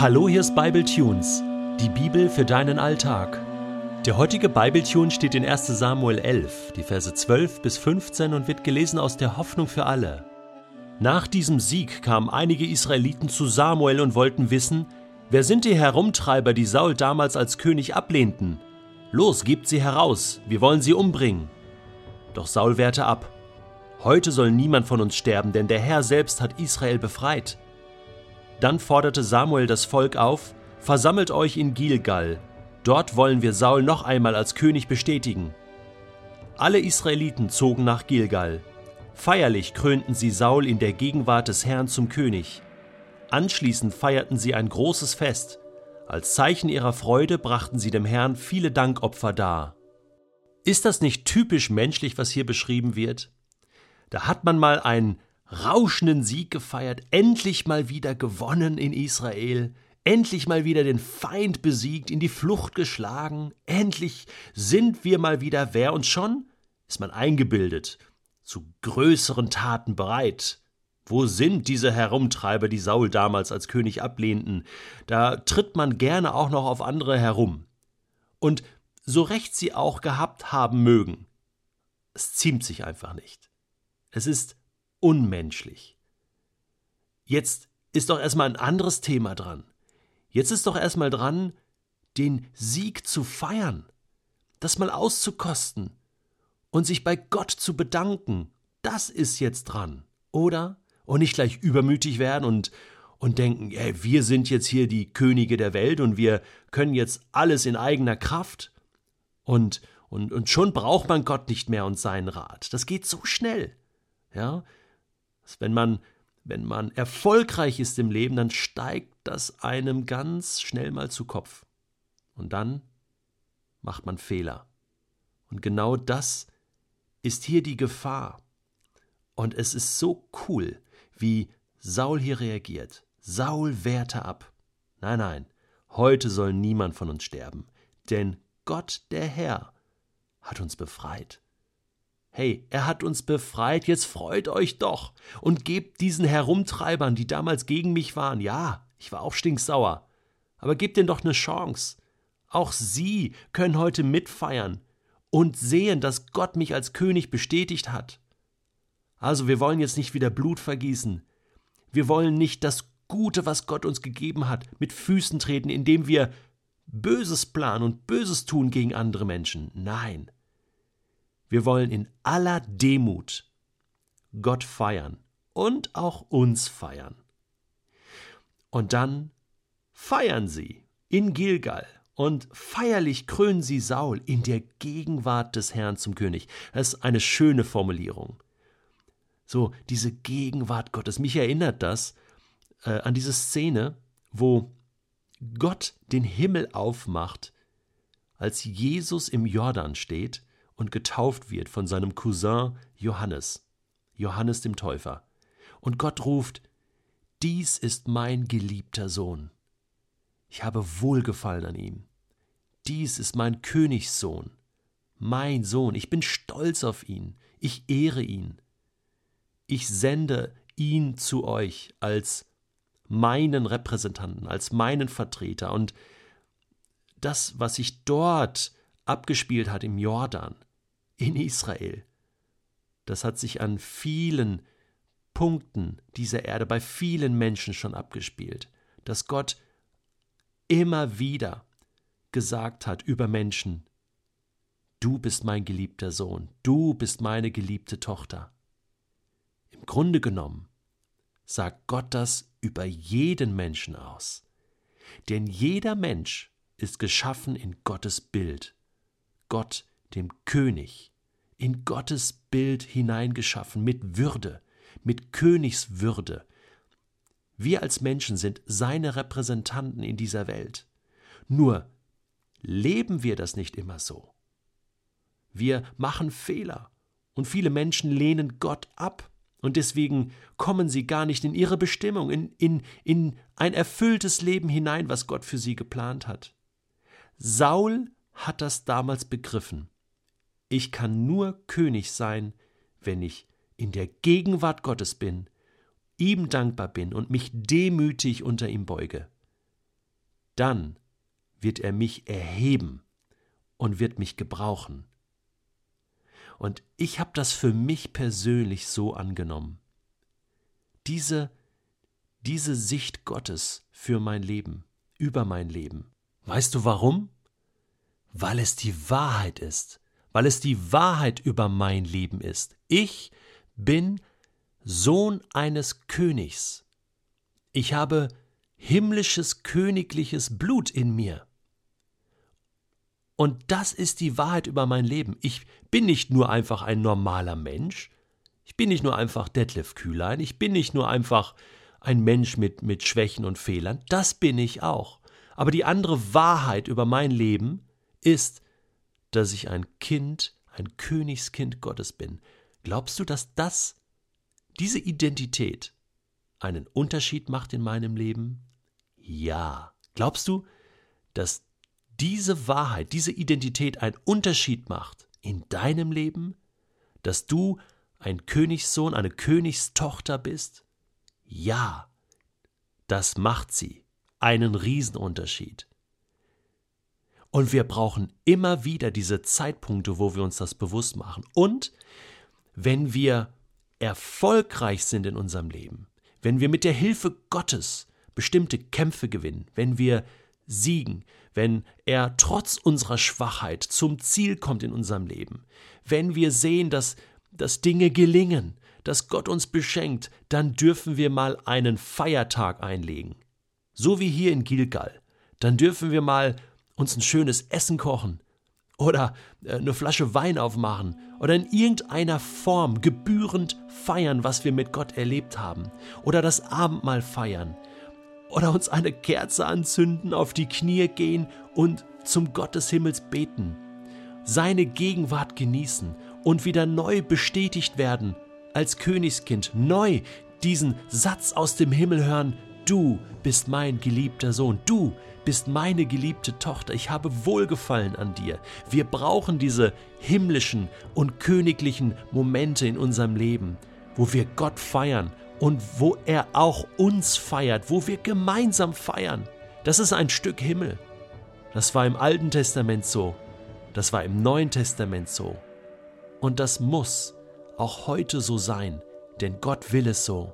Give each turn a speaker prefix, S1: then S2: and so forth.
S1: Hallo, hier ist Bible Tunes, die Bibel für deinen Alltag. Der heutige Bible Tune steht in 1. Samuel 11, die Verse 12 bis 15 und wird gelesen aus der Hoffnung für alle. Nach diesem Sieg kamen einige Israeliten zu Samuel und wollten wissen, wer sind die Herumtreiber, die Saul damals als König ablehnten? Los, gebt sie heraus, wir wollen sie umbringen. Doch Saul wehrte ab. Heute soll niemand von uns sterben, denn der Herr selbst hat Israel befreit. Dann forderte Samuel das Volk auf, Versammelt euch in Gilgal, dort wollen wir Saul noch einmal als König bestätigen. Alle Israeliten zogen nach Gilgal. Feierlich krönten sie Saul in der Gegenwart des Herrn zum König. Anschließend feierten sie ein großes Fest. Als Zeichen ihrer Freude brachten sie dem Herrn viele Dankopfer dar. Ist das nicht typisch menschlich, was hier beschrieben wird? Da hat man mal ein rauschenden Sieg gefeiert, endlich mal wieder gewonnen in Israel, endlich mal wieder den Feind besiegt, in die Flucht geschlagen, endlich sind wir mal wieder wer und schon ist man eingebildet, zu größeren Taten bereit. Wo sind diese Herumtreiber, die Saul damals als König ablehnten? Da tritt man gerne auch noch auf andere herum. Und so recht sie auch gehabt haben mögen, es ziemt sich einfach nicht. Es ist unmenschlich. Jetzt ist doch erstmal ein anderes Thema dran. Jetzt ist doch erstmal dran, den Sieg zu feiern, das mal auszukosten und sich bei Gott zu bedanken. Das ist jetzt dran, oder? Und nicht gleich übermütig werden und, und denken, ey, wir sind jetzt hier die Könige der Welt und wir können jetzt alles in eigener Kraft. Und, und, und schon braucht man Gott nicht mehr und seinen Rat. Das geht so schnell. Ja, wenn man, wenn man erfolgreich ist im Leben, dann steigt das einem ganz schnell mal zu Kopf. Und dann macht man Fehler. Und genau das ist hier die Gefahr. Und es ist so cool, wie Saul hier reagiert. Saul wehrte ab. Nein, nein, heute soll niemand von uns sterben, denn Gott der Herr hat uns befreit. Hey, er hat uns befreit, jetzt freut euch doch und gebt diesen Herumtreibern, die damals gegen mich waren, ja, ich war auch stinksauer, aber gebt ihnen doch eine Chance. Auch sie können heute mitfeiern und sehen, dass Gott mich als König bestätigt hat. Also wir wollen jetzt nicht wieder Blut vergießen. Wir wollen nicht das Gute, was Gott uns gegeben hat, mit Füßen treten, indem wir Böses planen und Böses tun gegen andere Menschen. Nein. Wir wollen in aller Demut Gott feiern und auch uns feiern. Und dann feiern sie in Gilgal und feierlich krönen sie Saul in der Gegenwart des Herrn zum König. Das ist eine schöne Formulierung. So, diese Gegenwart Gottes. Mich erinnert das äh, an diese Szene, wo Gott den Himmel aufmacht, als Jesus im Jordan steht und getauft wird von seinem Cousin Johannes, Johannes dem Täufer. Und Gott ruft, Dies ist mein geliebter Sohn. Ich habe Wohlgefallen an ihm. Dies ist mein Königssohn, mein Sohn. Ich bin stolz auf ihn. Ich ehre ihn. Ich sende ihn zu euch als meinen Repräsentanten, als meinen Vertreter. Und das, was sich dort abgespielt hat im Jordan, in Israel. Das hat sich an vielen Punkten dieser Erde bei vielen Menschen schon abgespielt, dass Gott immer wieder gesagt hat über Menschen, du bist mein geliebter Sohn, du bist meine geliebte Tochter. Im Grunde genommen sagt Gott das über jeden Menschen aus. Denn jeder Mensch ist geschaffen in Gottes Bild. Gott dem König, in Gottes Bild hineingeschaffen, mit Würde, mit Königswürde. Wir als Menschen sind seine Repräsentanten in dieser Welt. Nur leben wir das nicht immer so. Wir machen Fehler und viele Menschen lehnen Gott ab und deswegen kommen sie gar nicht in ihre Bestimmung, in, in, in ein erfülltes Leben hinein, was Gott für sie geplant hat. Saul hat das damals begriffen ich kann nur König sein, wenn ich in der Gegenwart Gottes bin, ihm dankbar bin und mich demütig unter ihm beuge. dann wird er mich erheben und wird mich gebrauchen. Und ich habe das für mich persönlich so angenommen. Diese, diese Sicht Gottes für mein Leben, über mein Leben. Weißt du warum? Weil es die Wahrheit ist, weil es die Wahrheit über mein Leben ist. Ich bin Sohn eines Königs. Ich habe himmlisches königliches Blut in mir. Und das ist die Wahrheit über mein Leben. Ich bin nicht nur einfach ein normaler Mensch. Ich bin nicht nur einfach Detlef Kühlein. Ich bin nicht nur einfach ein Mensch mit, mit Schwächen und Fehlern. Das bin ich auch. Aber die andere Wahrheit über mein Leben ist, dass ich ein Kind, ein Königskind Gottes bin. Glaubst du, dass das, diese Identität, einen Unterschied macht in meinem Leben? Ja. Glaubst du, dass diese Wahrheit, diese Identität einen Unterschied macht in deinem Leben, dass du ein Königssohn, eine Königstochter bist? Ja, das macht sie. Einen Riesenunterschied. Und wir brauchen immer wieder diese Zeitpunkte, wo wir uns das bewusst machen. Und wenn wir erfolgreich sind in unserem Leben, wenn wir mit der Hilfe Gottes bestimmte Kämpfe gewinnen, wenn wir siegen, wenn er trotz unserer Schwachheit zum Ziel kommt in unserem Leben, wenn wir sehen, dass, dass Dinge gelingen, dass Gott uns beschenkt, dann dürfen wir mal einen Feiertag einlegen. So wie hier in Gilgal. Dann dürfen wir mal uns ein schönes Essen kochen oder äh, eine Flasche Wein aufmachen oder in irgendeiner Form gebührend feiern, was wir mit Gott erlebt haben oder das Abendmahl feiern oder uns eine Kerze anzünden, auf die Knie gehen und zum Gott des Himmels beten, seine Gegenwart genießen und wieder neu bestätigt werden als Königskind, neu diesen Satz aus dem Himmel hören, du bist mein geliebter Sohn, du bist meine geliebte Tochter, ich habe Wohlgefallen an dir. Wir brauchen diese himmlischen und königlichen Momente in unserem Leben, wo wir Gott feiern und wo er auch uns feiert, wo wir gemeinsam feiern. Das ist ein Stück Himmel. Das war im Alten Testament so, das war im Neuen Testament so. Und das muss auch heute so sein, denn Gott will es so.